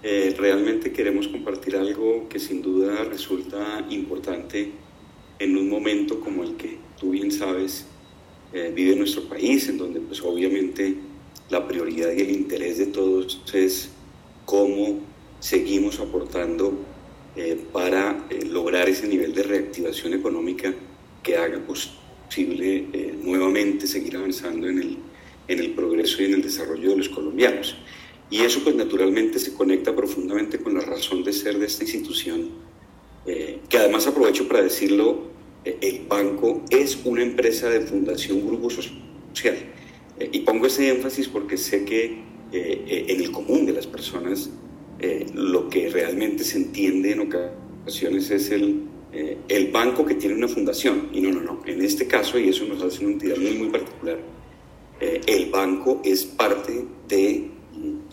Eh, realmente queremos compartir algo que sin duda resulta importante en un momento como el que tú bien sabes eh, vive nuestro país, en donde pues obviamente la prioridad y el interés de todos es cómo seguimos aportando eh, para lograr ese nivel de reactivación económica que haga posible nuevamente seguir avanzando en el, en el progreso y en el desarrollo de los colombianos. Y eso pues naturalmente se conecta profundamente con la razón de ser de esta institución, eh, que además aprovecho para decirlo, eh, el banco es una empresa de fundación grupo social. Eh, y pongo ese énfasis porque sé que en el común de las personas lo que realmente se entiende en ocasiones es el, el banco que tiene una fundación. Y no, no, no. En este caso, y eso nos hace una entidad muy, muy particular, el banco es parte de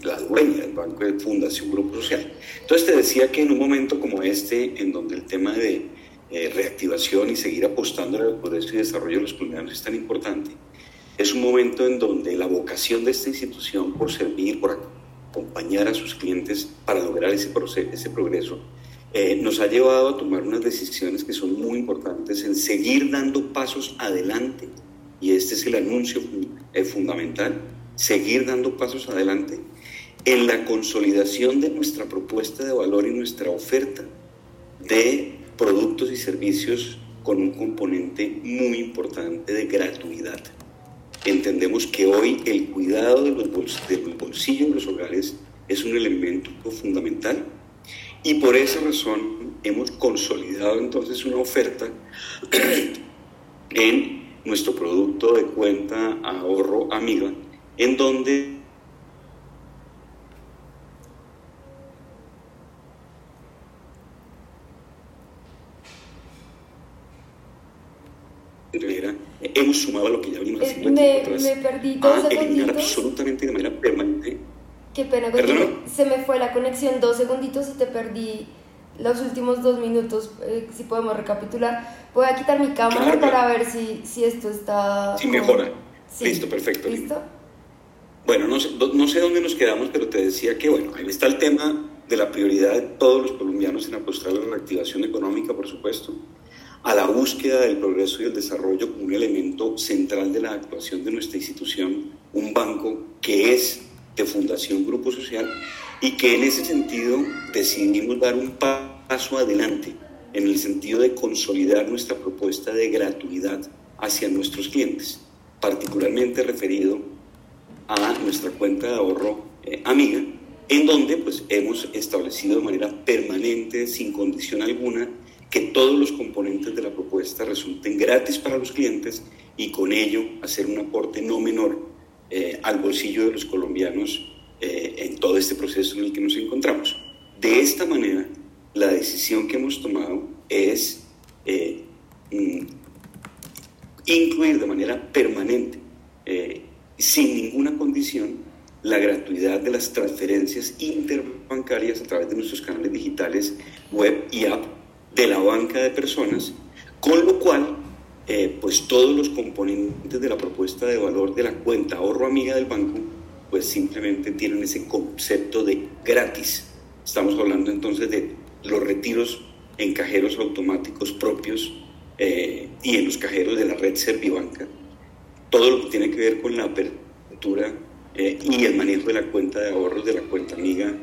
la dueña del Banco de Fundación Grupo Social. Entonces te decía que en un momento como este, en donde el tema de eh, reactivación y seguir apostando al progreso y desarrollo de los colombianos es tan importante, es un momento en donde la vocación de esta institución por servir, por acompañar a sus clientes para lograr ese, proceso, ese progreso, eh, nos ha llevado a tomar unas decisiones que son muy importantes en seguir dando pasos adelante. Y este es el anuncio eh, fundamental, seguir dando pasos adelante en la consolidación de nuestra propuesta de valor y nuestra oferta de productos y servicios con un componente muy importante de gratuidad. Entendemos que hoy el cuidado de los, bolsillos de los hogares es un elemento fundamental y por esa razón hemos consolidado entonces una oferta en nuestro producto de cuenta ahorro amiga, en donde hemos sumado a lo que ya venimos eh, haciendo me, me perdí dos a eliminar absolutamente de manera permanente. Qué pena. Se me fue la conexión dos segunditos y te perdí los últimos dos minutos. Eh, si podemos recapitular. Voy a quitar mi cámara para ver si, si esto está. Si mejora. Listo, perfecto. ¿Listo? Bueno, no sé, dónde nos quedamos, pero te decía que, bueno, ahí está el tema de la prioridad de todos los colombianos en apostar a la reactivación económica, por supuesto a la búsqueda del progreso y el desarrollo como un elemento central de la actuación de nuestra institución, un banco que es de Fundación Grupo Social y que en ese sentido decidimos dar un paso adelante en el sentido de consolidar nuestra propuesta de gratuidad hacia nuestros clientes, particularmente referido a nuestra cuenta de ahorro eh, amiga, en donde pues hemos establecido de manera permanente, sin condición alguna, que todos los componentes de la propuesta resulten gratis para los clientes y con ello hacer un aporte no menor eh, al bolsillo de los colombianos eh, en todo este proceso en el que nos encontramos. De esta manera, la decisión que hemos tomado es mm, incluir de manera permanente, sin ninguna condición, la gratuidad de las transferencias interbancarias a través de nuestros canales digitales, web y app de la banca de personas, con lo cual, eh, pues todos los componentes de la propuesta de valor de la cuenta ahorro amiga del banco, pues simplemente tienen ese concepto de gratis. Estamos hablando entonces de los retiros en cajeros automáticos propios eh, y en los cajeros de la red Servibanca. Todo lo que tiene que ver con la apertura eh, y el manejo de la cuenta de ahorros de la cuenta amiga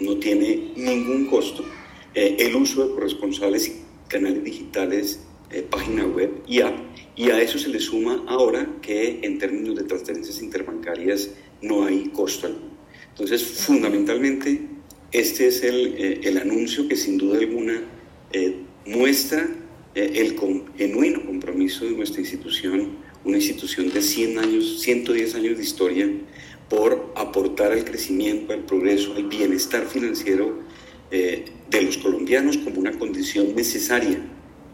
no tiene ningún costo eh, el uso de corresponsales y canales digitales, eh, página web y app. Y a eso se le suma ahora que en términos de transferencias interbancarias no hay costo alguno. Entonces, fundamentalmente, este es el, eh, el anuncio que sin duda alguna muestra el genuino compromiso de nuestra institución, una institución de 100 años, 110 años de historia, por aportar al crecimiento, al progreso, al bienestar financiero eh, de los colombianos como una condición necesaria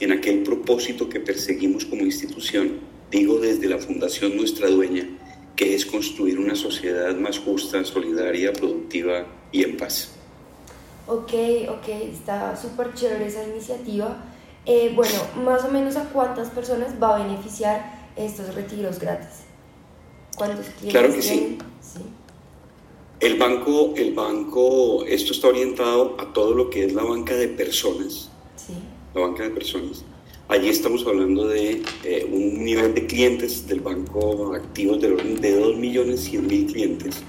en aquel propósito que perseguimos como institución, digo desde la Fundación Nuestra Dueña, que es construir una sociedad más justa, solidaria, productiva y en paz. Ok, ok, está súper chévere esa iniciativa. Eh, bueno, más o menos a cuántas personas va a beneficiar estos retiros gratis. ¿Cuántos clientes Claro que sí. sí. El banco, el banco, esto está orientado a todo lo que es la banca de personas. Sí. La banca de personas. Allí estamos hablando de eh, un nivel de clientes del banco activos de, de 2 millones 100 mil clientes,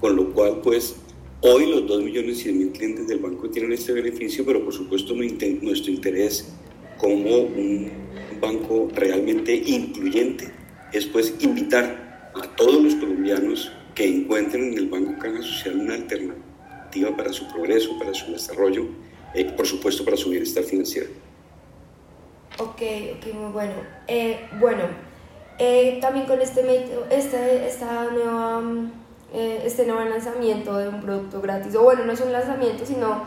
con lo cual pues hoy los 2 millones 100 mil clientes del banco tienen este beneficio, pero por supuesto nuestro interés como un banco realmente incluyente es pues invitar a todos los colombianos que encuentren en el Banco Caja Social una alternativa para su progreso, para su desarrollo, y eh, por supuesto para su bienestar financiero. Ok, ok, muy bueno. Eh, bueno, eh, también con este, este, esta nueva, este nuevo lanzamiento de un producto gratis, o bueno, no es un lanzamiento, sino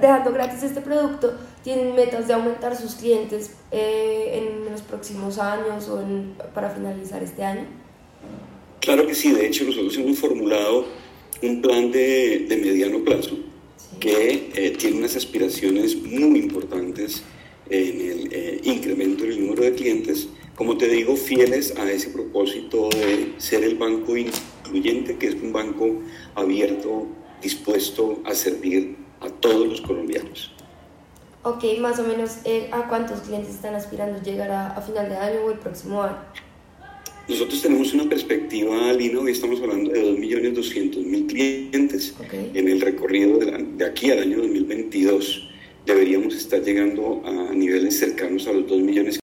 dejando gratis este producto, tienen metas de aumentar sus clientes en los próximos años o para finalizar este año. Claro que sí, de hecho nosotros hemos formulado un plan de, de mediano plazo que eh, tiene unas aspiraciones muy importantes en el eh, incremento del número de clientes, como te digo, fieles a ese propósito de ser el banco incluyente, que es un banco abierto, dispuesto a servir a todos los colombianos. Ok, más o menos, eh, ¿a cuántos clientes están aspirando llegar a, a final de año o el próximo año? Nosotros tenemos una perspectiva, Lino, hoy estamos hablando de 2.200.000 clientes. En el recorrido de, aquí al año 2022 deberíamos estar llegando a niveles cercanos a los 2 millones